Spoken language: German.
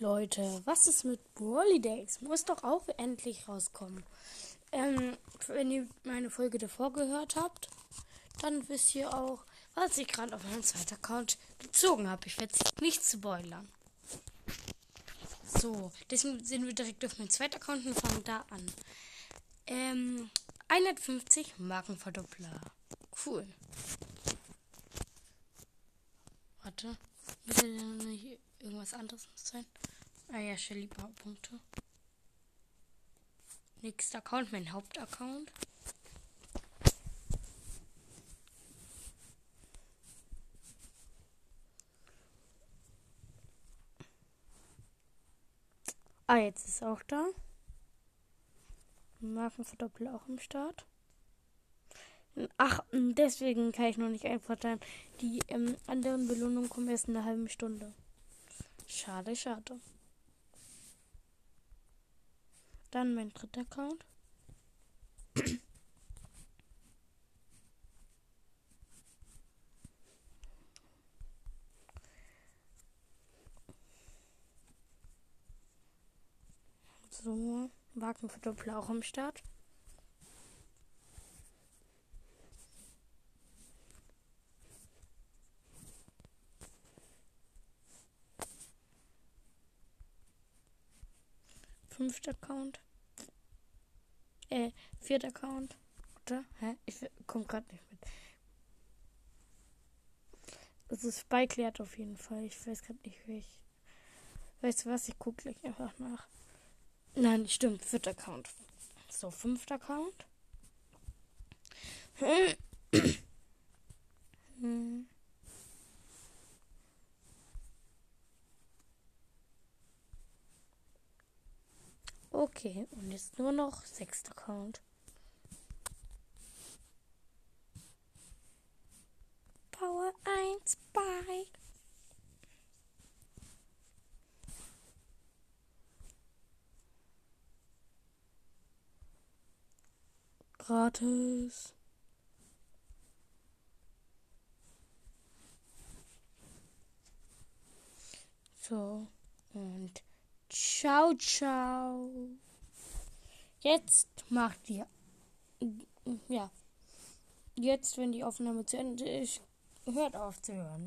Leute, was ist mit Brawly Days? Muss doch auch endlich rauskommen. Ähm, wenn ihr meine Folge davor gehört habt, dann wisst ihr auch, was ich gerade auf meinem zweiten Account gezogen habe. Ich werde es nicht spoilern. So, deswegen sind wir direkt auf meinen zweiten Account und fangen da an. Ähm, 150 Markenverdoppler. Cool. Warte. Müsste denn nicht irgendwas anderes sein? Ah ja, Shelly Punkte. Nächster Account, mein Hauptaccount. Ah, jetzt ist auch da. Markenverdoppler auch im Start. Ach, deswegen kann ich noch nicht einverteilen. Die ähm, anderen Belohnungen kommen erst in einer halben Stunde. Schade, schade. Dann mein dritter Account. So, Wagenverdoppler auch am Start. Fünfter Account. Äh, vierter Account. Oder? Hä? Ich komm gerade nicht mit. Das ist Spike auf jeden Fall. Ich weiß gerade nicht, wie ich. Weißt du was? Ich gucke gleich einfach nach. Nein, stimmt. Vierter Account. So, fünfter Account. hm. Okay, und jetzt nur noch sechster Account. Power 1 Bike. Gratis. So, und Ciao, ciao. Jetzt macht ihr. Ja. Jetzt, wenn die Aufnahme zu Ende ist, hört auf zu hören.